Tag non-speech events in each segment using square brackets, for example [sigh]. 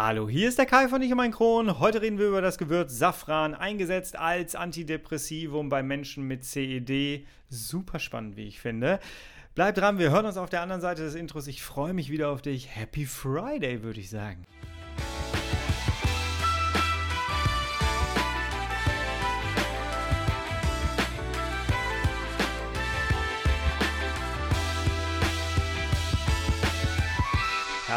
Hallo, hier ist der Kai von Ich und mein Kron. Heute reden wir über das Gewürz Safran, eingesetzt als Antidepressivum bei Menschen mit CED. Super spannend, wie ich finde. Bleib dran, wir hören uns auf der anderen Seite des Intros. Ich freue mich wieder auf dich. Happy Friday, würde ich sagen.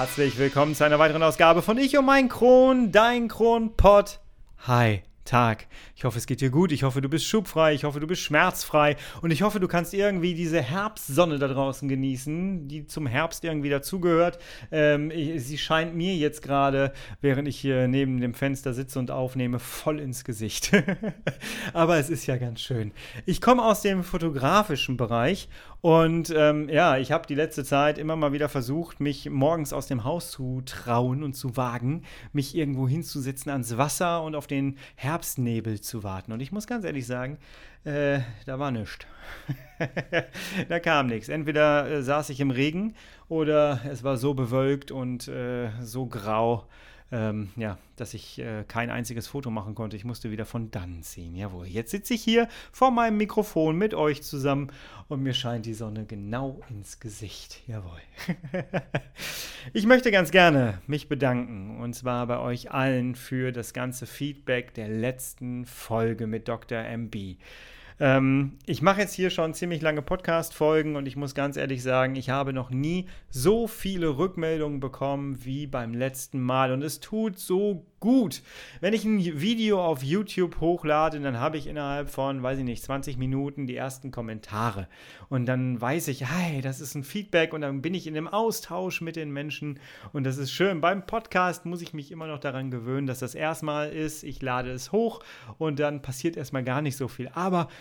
Herzlich willkommen zu einer weiteren Ausgabe von Ich und mein Kron, dein Kronpott. Hi. Tag. Ich hoffe, es geht dir gut. Ich hoffe, du bist schubfrei. Ich hoffe, du bist schmerzfrei. Und ich hoffe, du kannst irgendwie diese Herbstsonne da draußen genießen, die zum Herbst irgendwie dazugehört. Ähm, sie scheint mir jetzt gerade, während ich hier neben dem Fenster sitze und aufnehme, voll ins Gesicht. [laughs] Aber es ist ja ganz schön. Ich komme aus dem fotografischen Bereich und ähm, ja, ich habe die letzte Zeit immer mal wieder versucht, mich morgens aus dem Haus zu trauen und zu wagen, mich irgendwo hinzusetzen ans Wasser und auf den Herbstnebel zu warten. Und ich muss ganz ehrlich sagen, äh, da war nichts. [laughs] da kam nichts. Entweder äh, saß ich im Regen oder es war so bewölkt und äh, so grau, ähm, ja, dass ich äh, kein einziges Foto machen konnte. Ich musste wieder von dann ziehen. Jawohl, jetzt sitze ich hier vor meinem Mikrofon mit euch zusammen und mir scheint die Sonne genau ins Gesicht. Jawohl. [laughs] ich möchte ganz gerne mich bedanken und zwar bei euch allen für das ganze Feedback der letzten Folge mit Dr. MB. Ähm, ich mache jetzt hier schon ziemlich lange Podcast-Folgen und ich muss ganz ehrlich sagen, ich habe noch nie so viele Rückmeldungen bekommen wie beim letzten Mal und es tut so gut. Wenn ich ein Video auf YouTube hochlade, dann habe ich innerhalb von, weiß ich nicht, 20 Minuten die ersten Kommentare und dann weiß ich, hey, das ist ein Feedback und dann bin ich in einem Austausch mit den Menschen und das ist schön. Beim Podcast muss ich mich immer noch daran gewöhnen, dass das erstmal ist, ich lade es hoch und dann passiert erstmal gar nicht so viel. Aber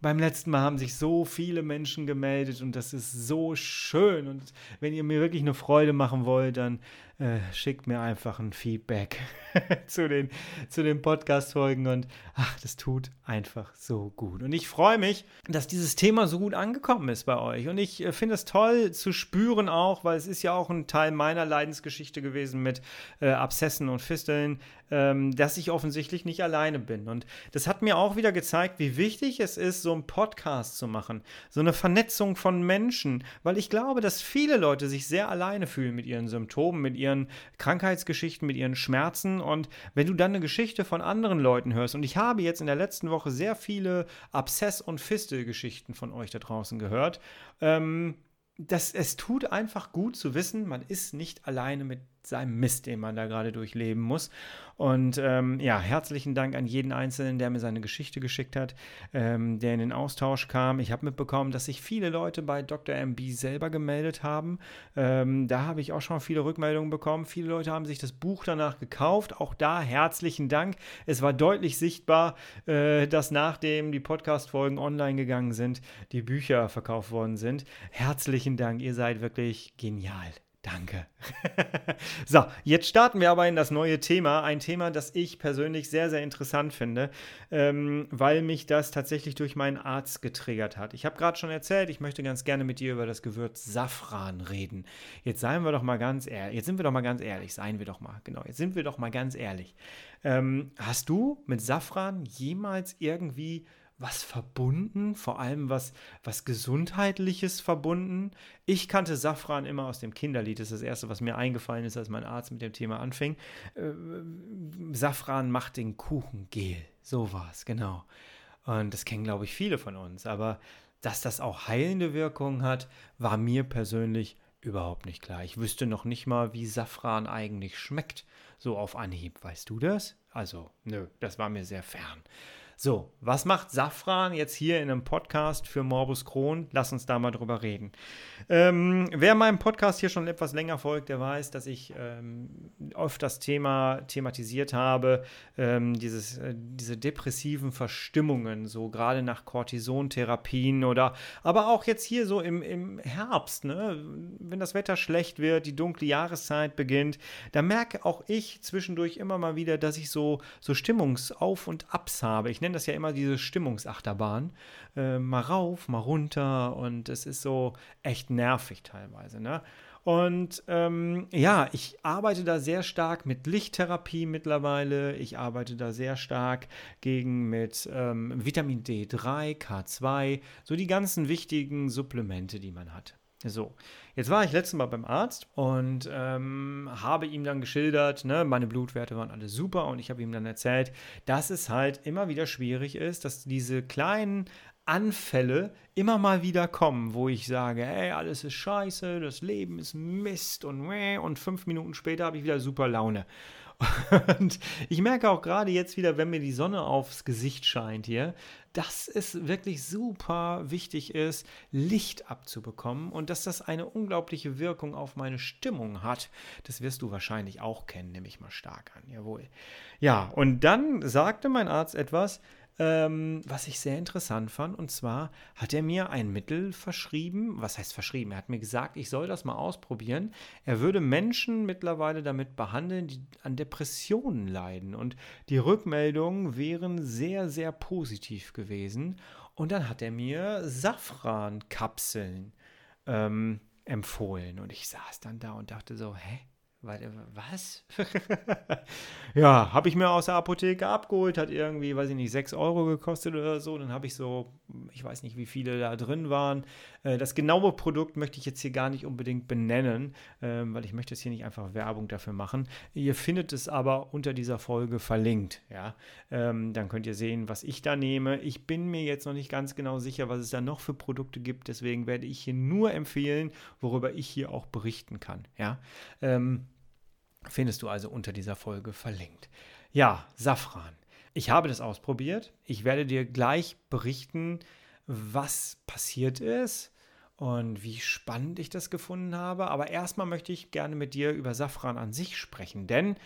beim letzten Mal haben sich so viele Menschen gemeldet und das ist so schön. Und wenn ihr mir wirklich eine Freude machen wollt, dann äh, schickt mir einfach ein Feedback [laughs] zu den, zu den Podcast-Folgen und ach, das tut einfach so gut. Und ich freue mich, dass dieses Thema so gut angekommen ist bei euch. Und ich äh, finde es toll zu spüren auch, weil es ist ja auch ein Teil meiner Leidensgeschichte gewesen mit äh, Abszessen und Fisteln, ähm, dass ich offensichtlich nicht alleine bin. Und das hat mir auch wieder gezeigt, wie wichtig es ist, so einen Podcast zu machen. So eine Vernetzung von Menschen, weil ich glaube, dass viele Leute sich sehr alleine fühlen mit ihren Symptomen, mit ihren Krankheitsgeschichten, mit ihren Schmerzen. Und wenn du dann eine Geschichte von anderen Leuten hörst, und ich habe jetzt in der letzten Woche sehr viele Abszess- und Fistelgeschichten von euch da draußen gehört, ähm, das, es tut einfach gut zu wissen, man ist nicht alleine mit seinem Mist, den man da gerade durchleben muss. Und ähm, ja, herzlichen Dank an jeden Einzelnen, der mir seine Geschichte geschickt hat, ähm, der in den Austausch kam. Ich habe mitbekommen, dass sich viele Leute bei Dr. MB selber gemeldet haben. Ähm, da habe ich auch schon viele Rückmeldungen bekommen. Viele Leute haben sich das Buch danach gekauft. Auch da herzlichen Dank. Es war deutlich sichtbar, äh, dass nachdem die Podcast-Folgen online gegangen sind, die Bücher verkauft worden sind. Herzlichen Dank. Ihr seid wirklich genial. Danke. [laughs] so, jetzt starten wir aber in das neue Thema. Ein Thema, das ich persönlich sehr, sehr interessant finde, ähm, weil mich das tatsächlich durch meinen Arzt getriggert hat. Ich habe gerade schon erzählt, ich möchte ganz gerne mit dir über das Gewürz Safran reden. Jetzt seien wir doch mal ganz ehrlich. Jetzt sind wir doch mal ganz ehrlich. Seien wir doch mal. Genau, jetzt sind wir doch mal ganz ehrlich. Ähm, hast du mit Safran jemals irgendwie was verbunden, vor allem was, was Gesundheitliches verbunden. Ich kannte Safran immer aus dem Kinderlied, das ist das Erste, was mir eingefallen ist, als mein Arzt mit dem Thema anfing. Äh, Safran macht den Kuchen gel, so war es, genau. Und das kennen, glaube ich, viele von uns. Aber dass das auch heilende Wirkungen hat, war mir persönlich überhaupt nicht klar. Ich wüsste noch nicht mal, wie Safran eigentlich schmeckt, so auf Anhieb. Weißt du das? Also, nö, das war mir sehr fern. So, was macht Safran jetzt hier in einem Podcast für Morbus Crohn? Lass uns da mal drüber reden. Ähm, wer meinem Podcast hier schon etwas länger folgt, der weiß, dass ich ähm, oft das Thema thematisiert habe, ähm, dieses, äh, diese depressiven Verstimmungen, so gerade nach Cortisontherapien oder aber auch jetzt hier so im, im Herbst, ne? wenn das Wetter schlecht wird, die dunkle Jahreszeit beginnt, da merke auch ich zwischendurch immer mal wieder, dass ich so, so Stimmungsauf und Abs habe. Ich nenne das ja immer diese Stimmungsachterbahn. Äh, mal rauf, mal runter und es ist so echt nervig teilweise. Ne? Und ähm, ja, ich arbeite da sehr stark mit Lichttherapie mittlerweile. Ich arbeite da sehr stark gegen mit ähm, Vitamin D3, K2, so die ganzen wichtigen Supplemente, die man hat. So, jetzt war ich letztes Mal beim Arzt und ähm, habe ihm dann geschildert, ne, meine Blutwerte waren alle super und ich habe ihm dann erzählt, dass es halt immer wieder schwierig ist, dass diese kleinen Anfälle immer mal wieder kommen, wo ich sage, hey, alles ist scheiße, das Leben ist Mist und und fünf Minuten später habe ich wieder super Laune. [laughs] Und ich merke auch gerade jetzt wieder, wenn mir die Sonne aufs Gesicht scheint hier, dass es wirklich super wichtig ist, Licht abzubekommen und dass das eine unglaubliche Wirkung auf meine Stimmung hat. Das wirst du wahrscheinlich auch kennen, nehme ich mal stark an. Jawohl. Ja, und dann sagte mein Arzt etwas, ähm, was ich sehr interessant fand. Und zwar hat er mir ein Mittel verschrieben. Was heißt verschrieben? Er hat mir gesagt, ich soll das mal ausprobieren. Er würde Menschen mittlerweile damit behandeln, die an Depressionen leiden. Und die Rückmeldungen wären sehr, sehr positiv gewesen. Und dann hat er mir Safrankapseln ähm, empfohlen. Und ich saß dann da und dachte so, hä? Was? [laughs] ja, habe ich mir aus der Apotheke abgeholt, hat irgendwie, weiß ich nicht, 6 Euro gekostet oder so. Dann habe ich so, ich weiß nicht, wie viele da drin waren. Äh, das genaue Produkt möchte ich jetzt hier gar nicht unbedingt benennen, ähm, weil ich möchte jetzt hier nicht einfach Werbung dafür machen. Ihr findet es aber unter dieser Folge verlinkt. Ja, ähm, dann könnt ihr sehen, was ich da nehme. Ich bin mir jetzt noch nicht ganz genau sicher, was es da noch für Produkte gibt. Deswegen werde ich hier nur empfehlen, worüber ich hier auch berichten kann. Ja. Ähm, Findest du also unter dieser Folge verlinkt. Ja, Safran. Ich habe das ausprobiert. Ich werde dir gleich berichten, was passiert ist und wie spannend ich das gefunden habe. Aber erstmal möchte ich gerne mit dir über Safran an sich sprechen, denn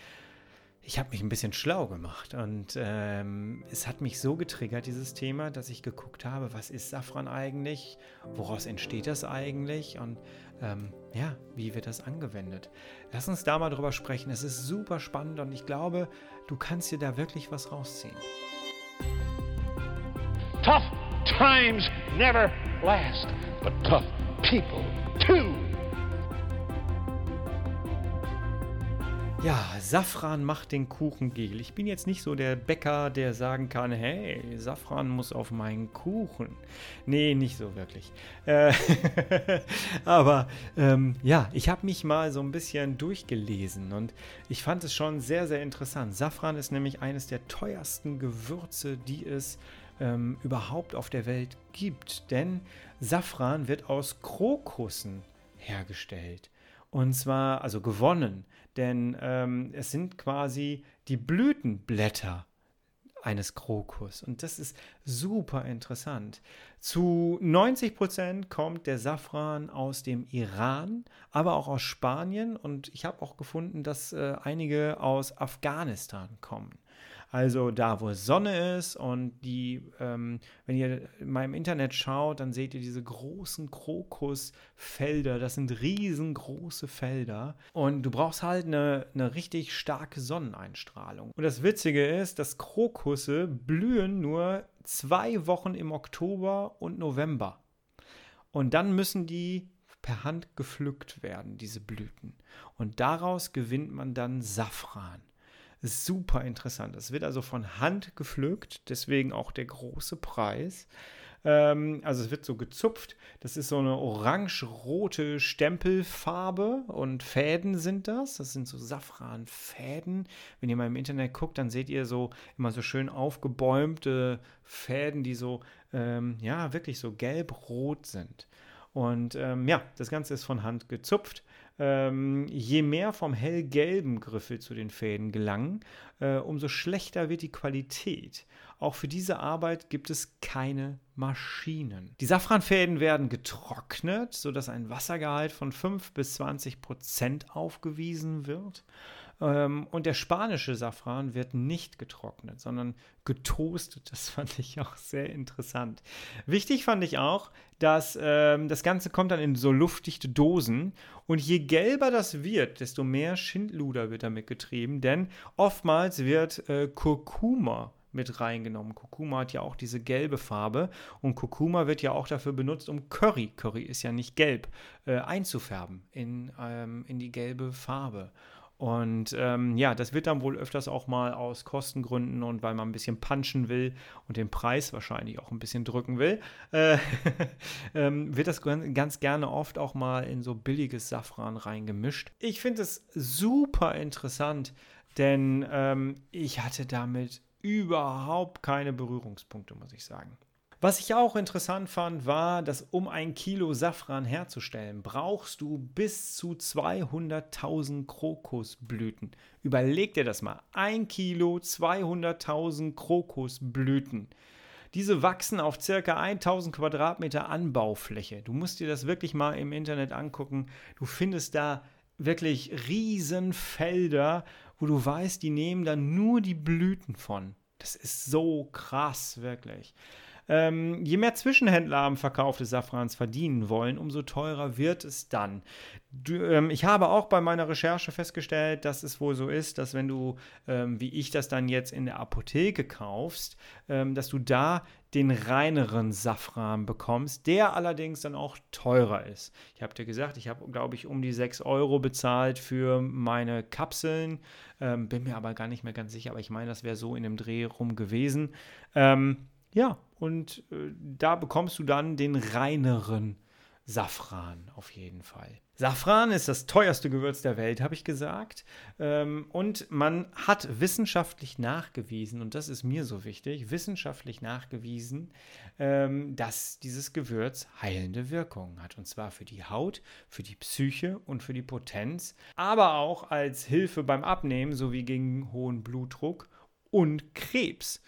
ich habe mich ein bisschen schlau gemacht und ähm, es hat mich so getriggert, dieses Thema, dass ich geguckt habe, was ist Safran eigentlich, woraus entsteht das eigentlich und ähm, ja, wie wird das angewendet. Lass uns da mal drüber sprechen. Es ist super spannend und ich glaube, du kannst dir da wirklich was rausziehen. Tough times never last, but tough people too. Ja, Safran macht den Kuchen gel. Ich bin jetzt nicht so der Bäcker, der sagen kann, hey, Safran muss auf meinen Kuchen. Nee, nicht so wirklich. Äh, [laughs] aber ähm, ja, ich habe mich mal so ein bisschen durchgelesen und ich fand es schon sehr, sehr interessant. Safran ist nämlich eines der teuersten Gewürze, die es ähm, überhaupt auf der Welt gibt. Denn Safran wird aus Krokussen hergestellt. Und zwar, also gewonnen denn ähm, es sind quasi die Blütenblätter eines Krokus. Und das ist super interessant. Zu 90 Prozent kommt der Safran aus dem Iran, aber auch aus Spanien. Und ich habe auch gefunden, dass äh, einige aus Afghanistan kommen. Also da, wo Sonne ist und die, ähm, wenn ihr mal im Internet schaut, dann seht ihr diese großen Krokusfelder. Das sind riesengroße Felder. Und du brauchst halt eine, eine richtig starke Sonneneinstrahlung. Und das Witzige ist, dass Krokusse blühen nur zwei Wochen im Oktober und November. Und dann müssen die per Hand gepflückt werden, diese Blüten. Und daraus gewinnt man dann Safran super interessant. Es wird also von Hand gepflückt, deswegen auch der große Preis. Ähm, also es wird so gezupft. Das ist so eine orange-rote Stempelfarbe und Fäden sind das. Das sind so Safranfäden. Wenn ihr mal im Internet guckt, dann seht ihr so immer so schön aufgebäumte Fäden, die so, ähm, ja, wirklich so gelb-rot sind. Und ähm, ja, das Ganze ist von Hand gezupft ähm, je mehr vom hellgelben Griffel zu den Fäden gelangen, äh, umso schlechter wird die Qualität. Auch für diese Arbeit gibt es keine Maschinen. Die Safranfäden werden getrocknet, sodass ein Wassergehalt von 5 bis 20 Prozent aufgewiesen wird. Ähm, und der spanische Safran wird nicht getrocknet, sondern getoastet. Das [laughs] fand ich auch sehr interessant. Wichtig fand ich auch, dass ähm, das Ganze kommt dann in so luftdichte Dosen. Und je gelber das wird, desto mehr Schindluder wird damit getrieben. Denn oftmals wird äh, Kurkuma mit reingenommen. Kurkuma hat ja auch diese gelbe Farbe und Kurkuma wird ja auch dafür benutzt, um Curry, Curry ist ja nicht gelb, äh, einzufärben in, ähm, in die gelbe Farbe. Und ähm, ja, das wird dann wohl öfters auch mal aus Kostengründen und weil man ein bisschen punchen will und den Preis wahrscheinlich auch ein bisschen drücken will, äh, [laughs] ähm, wird das ganz gerne oft auch mal in so billiges Safran reingemischt. Ich finde es super interessant, denn ähm, ich hatte damit überhaupt keine Berührungspunkte, muss ich sagen. Was ich auch interessant fand, war, dass um ein Kilo Safran herzustellen, brauchst du bis zu 200.000 Krokusblüten. Überleg dir das mal. Ein Kilo, 200.000 Krokusblüten. Diese wachsen auf circa 1000 Quadratmeter Anbaufläche. Du musst dir das wirklich mal im Internet angucken. Du findest da wirklich Riesenfelder, wo du weißt, die nehmen dann nur die Blüten von. Das ist so krass, wirklich. Ähm, je mehr Zwischenhändler am Verkauf des Safrans verdienen wollen, umso teurer wird es dann. Du, ähm, ich habe auch bei meiner Recherche festgestellt, dass es wohl so ist, dass wenn du, ähm, wie ich das dann jetzt in der Apotheke kaufst, ähm, dass du da den reineren Safran bekommst, der allerdings dann auch teurer ist. Ich habe dir gesagt, ich habe, glaube ich, um die 6 Euro bezahlt für meine Kapseln, ähm, bin mir aber gar nicht mehr ganz sicher, aber ich meine, das wäre so in dem Dreh rum gewesen. Ähm, ja, und äh, da bekommst du dann den reineren Safran auf jeden Fall. Safran ist das teuerste Gewürz der Welt, habe ich gesagt. Ähm, und man hat wissenschaftlich nachgewiesen, und das ist mir so wichtig, wissenschaftlich nachgewiesen, ähm, dass dieses Gewürz heilende Wirkungen hat. Und zwar für die Haut, für die Psyche und für die Potenz, aber auch als Hilfe beim Abnehmen sowie gegen hohen Blutdruck und Krebs.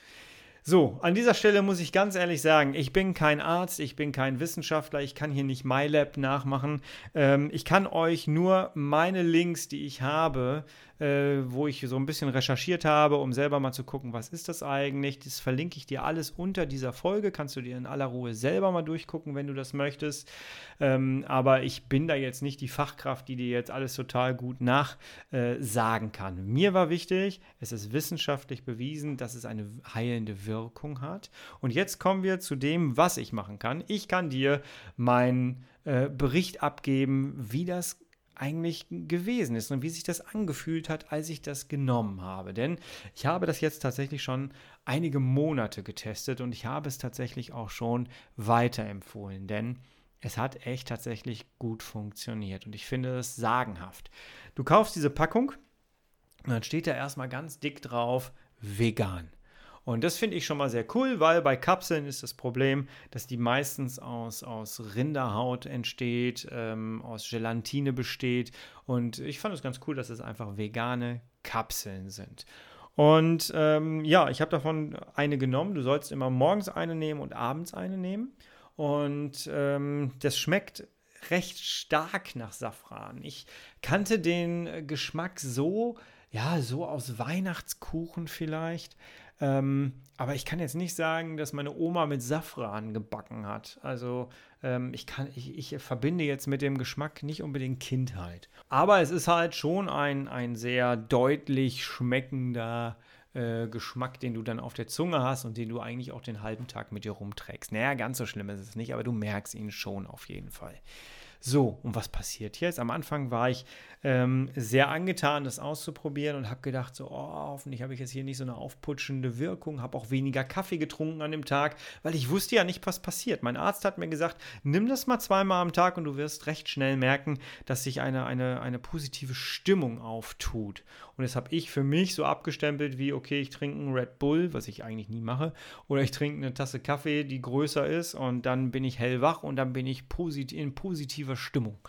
So, an dieser Stelle muss ich ganz ehrlich sagen, ich bin kein Arzt, ich bin kein Wissenschaftler, ich kann hier nicht MyLab nachmachen. Ähm, ich kann euch nur meine Links, die ich habe, äh, wo ich so ein bisschen recherchiert habe, um selber mal zu gucken, was ist das eigentlich. Das verlinke ich dir alles unter dieser Folge. Kannst du dir in aller Ruhe selber mal durchgucken, wenn du das möchtest. Ähm, aber ich bin da jetzt nicht die Fachkraft, die dir jetzt alles total gut nachsagen äh, kann. Mir war wichtig, es ist wissenschaftlich bewiesen, dass es eine heilende Wirkung hat. Und jetzt kommen wir zu dem, was ich machen kann. Ich kann dir meinen äh, Bericht abgeben, wie das eigentlich gewesen ist und wie sich das angefühlt hat, als ich das genommen habe. Denn ich habe das jetzt tatsächlich schon einige Monate getestet und ich habe es tatsächlich auch schon weiterempfohlen, denn es hat echt tatsächlich gut funktioniert und ich finde es sagenhaft. Du kaufst diese Packung und dann steht da erstmal ganz dick drauf vegan. Und das finde ich schon mal sehr cool, weil bei Kapseln ist das Problem, dass die meistens aus, aus Rinderhaut entsteht, ähm, aus Gelatine besteht. Und ich fand es ganz cool, dass es einfach vegane Kapseln sind. Und ähm, ja, ich habe davon eine genommen. Du sollst immer morgens eine nehmen und abends eine nehmen. Und ähm, das schmeckt recht stark nach Safran. Ich kannte den Geschmack so, ja, so aus Weihnachtskuchen vielleicht. Ähm, aber ich kann jetzt nicht sagen, dass meine Oma mit Safran gebacken hat. Also ähm, ich, kann, ich, ich verbinde jetzt mit dem Geschmack nicht unbedingt Kindheit. Aber es ist halt schon ein, ein sehr deutlich schmeckender äh, Geschmack, den du dann auf der Zunge hast und den du eigentlich auch den halben Tag mit dir rumträgst. Naja, ganz so schlimm ist es nicht, aber du merkst ihn schon auf jeden Fall. So, und was passiert jetzt? Am Anfang war ich ähm, sehr angetan, das auszuprobieren und habe gedacht, so, oh, hoffentlich habe ich jetzt hier nicht so eine aufputschende Wirkung, habe auch weniger Kaffee getrunken an dem Tag, weil ich wusste ja nicht, was passiert. Mein Arzt hat mir gesagt, nimm das mal zweimal am Tag und du wirst recht schnell merken, dass sich eine, eine, eine positive Stimmung auftut. Und das habe ich für mich so abgestempelt wie, okay, ich trinke einen Red Bull, was ich eigentlich nie mache, oder ich trinke eine Tasse Kaffee, die größer ist und dann bin ich hellwach und dann bin ich posit in positiver Stimmung.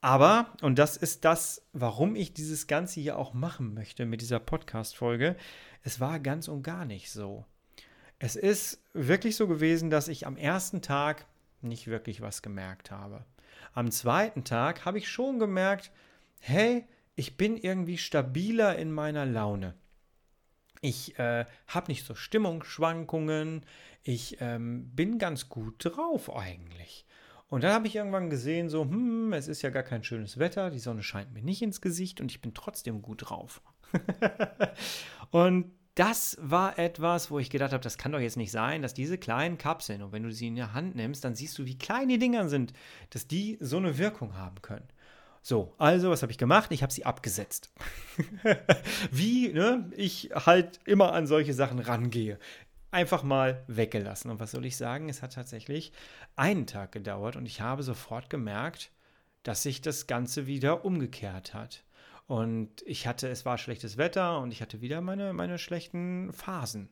Aber, und das ist das, warum ich dieses Ganze hier auch machen möchte mit dieser Podcast-Folge, es war ganz und gar nicht so. Es ist wirklich so gewesen, dass ich am ersten Tag nicht wirklich was gemerkt habe. Am zweiten Tag habe ich schon gemerkt, hey, ich bin irgendwie stabiler in meiner Laune. Ich äh, habe nicht so Stimmungsschwankungen. Ich ähm, bin ganz gut drauf eigentlich. Und dann habe ich irgendwann gesehen, so, hm, es ist ja gar kein schönes Wetter, die Sonne scheint mir nicht ins Gesicht und ich bin trotzdem gut drauf. [laughs] und das war etwas, wo ich gedacht habe, das kann doch jetzt nicht sein, dass diese kleinen Kapseln, und wenn du sie in der Hand nimmst, dann siehst du, wie klein die Dinger sind, dass die so eine Wirkung haben können. So, also, was habe ich gemacht? Ich habe sie abgesetzt. [laughs] wie ne, ich halt immer an solche Sachen rangehe. Einfach mal weggelassen. Und was soll ich sagen? Es hat tatsächlich einen Tag gedauert und ich habe sofort gemerkt, dass sich das Ganze wieder umgekehrt hat. Und ich hatte, es war schlechtes Wetter und ich hatte wieder meine, meine schlechten Phasen.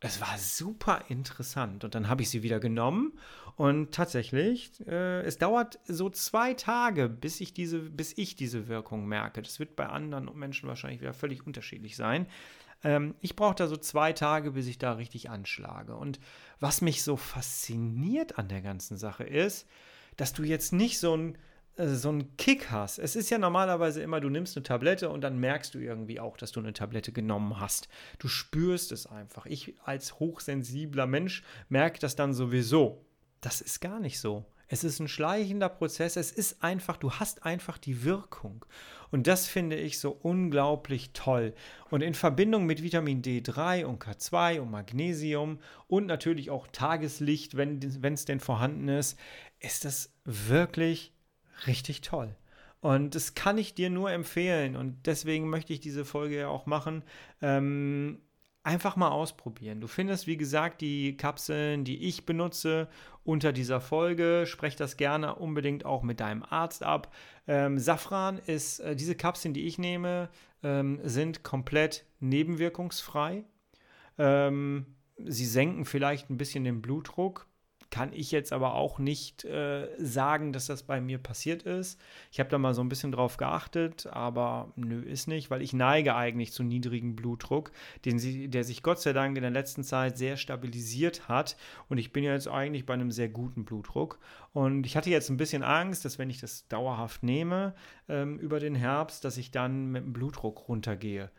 Es war super interessant. Und dann habe ich sie wieder genommen. Und tatsächlich, äh, es dauert so zwei Tage, bis ich, diese, bis ich diese Wirkung merke. Das wird bei anderen Menschen wahrscheinlich wieder völlig unterschiedlich sein. Ähm, ich brauche da so zwei Tage, bis ich da richtig anschlage. Und was mich so fasziniert an der ganzen Sache ist, dass du jetzt nicht so ein äh, so einen Kick hast. Es ist ja normalerweise immer, du nimmst eine Tablette und dann merkst du irgendwie auch, dass du eine Tablette genommen hast. Du spürst es einfach. Ich als hochsensibler Mensch merke das dann sowieso. Das ist gar nicht so. Es ist ein schleichender Prozess. Es ist einfach, du hast einfach die Wirkung. Und das finde ich so unglaublich toll. Und in Verbindung mit Vitamin D3 und K2 und Magnesium und natürlich auch Tageslicht, wenn es denn vorhanden ist, ist das wirklich richtig toll. Und das kann ich dir nur empfehlen. Und deswegen möchte ich diese Folge ja auch machen. Ähm, einfach mal ausprobieren. Du findest, wie gesagt, die Kapseln, die ich benutze, unter dieser Folge. Sprech das gerne unbedingt auch mit deinem Arzt ab. Ähm, Safran ist, äh, diese Kapseln, die ich nehme, ähm, sind komplett nebenwirkungsfrei. Ähm, sie senken vielleicht ein bisschen den Blutdruck kann ich jetzt aber auch nicht äh, sagen, dass das bei mir passiert ist. Ich habe da mal so ein bisschen drauf geachtet, aber nö, ist nicht, weil ich neige eigentlich zu niedrigem Blutdruck, den sie, der sich Gott sei Dank in der letzten Zeit sehr stabilisiert hat. Und ich bin ja jetzt eigentlich bei einem sehr guten Blutdruck. Und ich hatte jetzt ein bisschen Angst, dass wenn ich das dauerhaft nehme ähm, über den Herbst, dass ich dann mit dem Blutdruck runtergehe.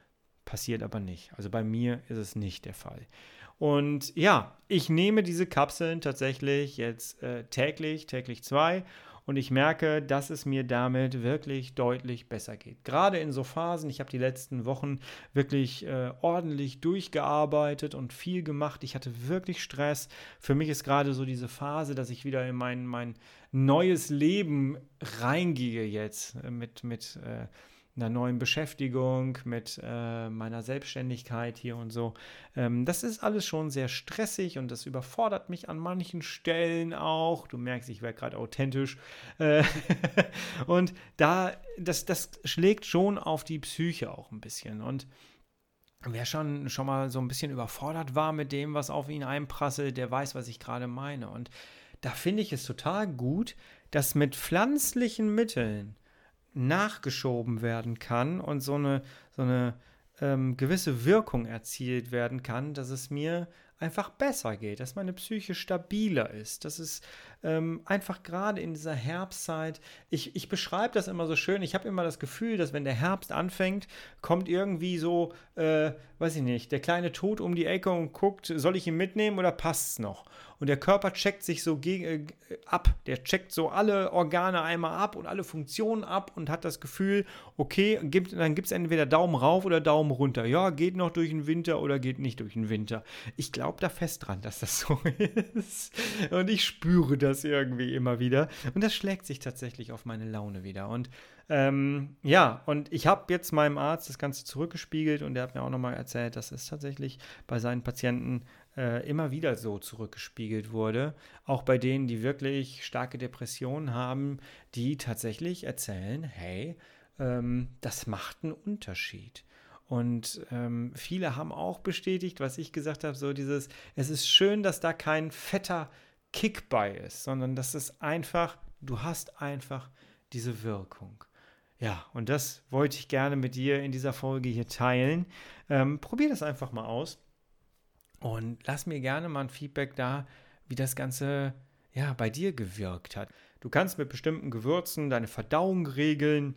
Passiert aber nicht. Also bei mir ist es nicht der Fall. Und ja, ich nehme diese Kapseln tatsächlich jetzt äh, täglich, täglich zwei. Und ich merke, dass es mir damit wirklich deutlich besser geht. Gerade in so Phasen, ich habe die letzten Wochen wirklich äh, ordentlich durchgearbeitet und viel gemacht. Ich hatte wirklich Stress. Für mich ist gerade so diese Phase, dass ich wieder in mein, mein neues Leben reingehe jetzt äh, mit, mit äh, einer neuen Beschäftigung, mit äh, meiner Selbstständigkeit hier und so. Ähm, das ist alles schon sehr stressig und das überfordert mich an manchen Stellen auch. Du merkst, ich werde gerade authentisch. Äh, [laughs] und da, das, das schlägt schon auf die Psyche auch ein bisschen. Und wer schon, schon mal so ein bisschen überfordert war mit dem, was auf ihn einprasselt, der weiß, was ich gerade meine. Und da finde ich es total gut, dass mit pflanzlichen Mitteln nachgeschoben werden kann und so eine, so eine ähm, gewisse Wirkung erzielt werden kann, dass es mir einfach besser geht, dass meine Psyche stabiler ist, dass es ähm, einfach gerade in dieser Herbstzeit, ich, ich beschreibe das immer so schön, ich habe immer das Gefühl, dass wenn der Herbst anfängt, kommt irgendwie so, äh, weiß ich nicht, der kleine Tod um die Ecke und guckt, soll ich ihn mitnehmen oder passt es noch? Und der Körper checkt sich so gegen, äh, ab, der checkt so alle Organe einmal ab und alle Funktionen ab und hat das Gefühl, okay, gibt, dann gibt es entweder Daumen rauf oder Daumen runter. Ja, geht noch durch den Winter oder geht nicht durch den Winter. Ich glaube, glaube da fest dran, dass das [laughs] so ist. Und ich spüre das irgendwie immer wieder. Und das schlägt sich tatsächlich auf meine Laune wieder. Und ähm, ja, und ich habe jetzt meinem Arzt das Ganze zurückgespiegelt und der hat mir auch nochmal erzählt, dass es tatsächlich bei seinen Patienten äh, immer wieder so zurückgespiegelt wurde. Auch bei denen, die wirklich starke Depressionen haben, die tatsächlich erzählen, hey, ähm, das macht einen Unterschied. Und ähm, viele haben auch bestätigt, was ich gesagt habe, so dieses, es ist schön, dass da kein fetter Kick bei ist, sondern dass es einfach, du hast einfach diese Wirkung. Ja, und das wollte ich gerne mit dir in dieser Folge hier teilen. Ähm, probier das einfach mal aus und lass mir gerne mal ein Feedback da, wie das Ganze ja bei dir gewirkt hat. Du kannst mit bestimmten Gewürzen deine Verdauung regeln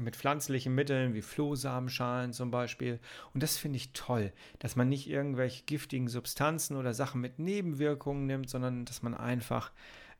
mit pflanzlichen Mitteln wie Flohsamenschalen zum Beispiel. Und das finde ich toll, dass man nicht irgendwelche giftigen Substanzen oder Sachen mit Nebenwirkungen nimmt, sondern dass man einfach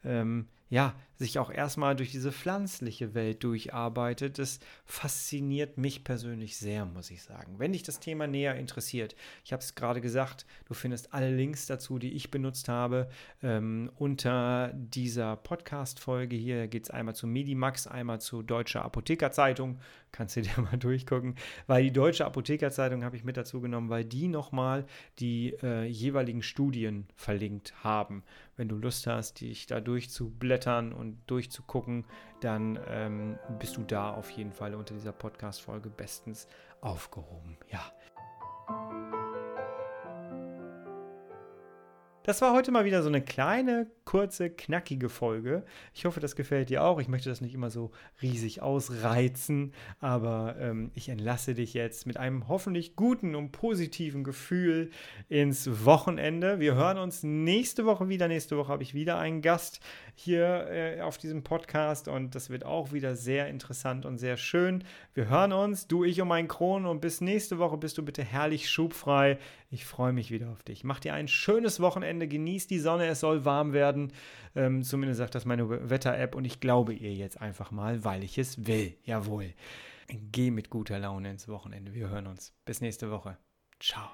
ähm, ja, sich auch erstmal durch diese pflanzliche Welt durcharbeitet. Das fasziniert mich persönlich sehr, muss ich sagen. Wenn dich das Thema näher interessiert, ich habe es gerade gesagt, du findest alle Links dazu, die ich benutzt habe, ähm, unter dieser Podcast-Folge hier. Geht es einmal zu Medimax, einmal zu Deutscher Apothekerzeitung. Kannst du dir [laughs] mal durchgucken. Weil die Deutsche Apothekerzeitung habe ich mit dazu genommen, weil die nochmal die äh, jeweiligen Studien verlinkt haben. Wenn du Lust hast, dich da durchzublättern und durchzugucken, dann ähm, bist du da auf jeden Fall unter dieser Podcast-Folge bestens aufgehoben. Ja. Das war heute mal wieder so eine kleine, kurze, knackige Folge. Ich hoffe, das gefällt dir auch. Ich möchte das nicht immer so riesig ausreizen, aber ähm, ich entlasse dich jetzt mit einem hoffentlich guten und positiven Gefühl ins Wochenende. Wir hören uns nächste Woche wieder. Nächste Woche habe ich wieder einen Gast hier äh, auf diesem Podcast und das wird auch wieder sehr interessant und sehr schön. Wir hören uns, du, ich und mein Kron und bis nächste Woche bist du bitte herrlich schubfrei. Ich freue mich wieder auf dich. Mach dir ein schönes Wochenende, genieß die Sonne, es soll warm werden. Ähm, zumindest sagt das meine Wetter-App und ich glaube ihr jetzt einfach mal, weil ich es will. Jawohl. Geh mit guter Laune ins Wochenende. Wir hören uns. Bis nächste Woche. Ciao.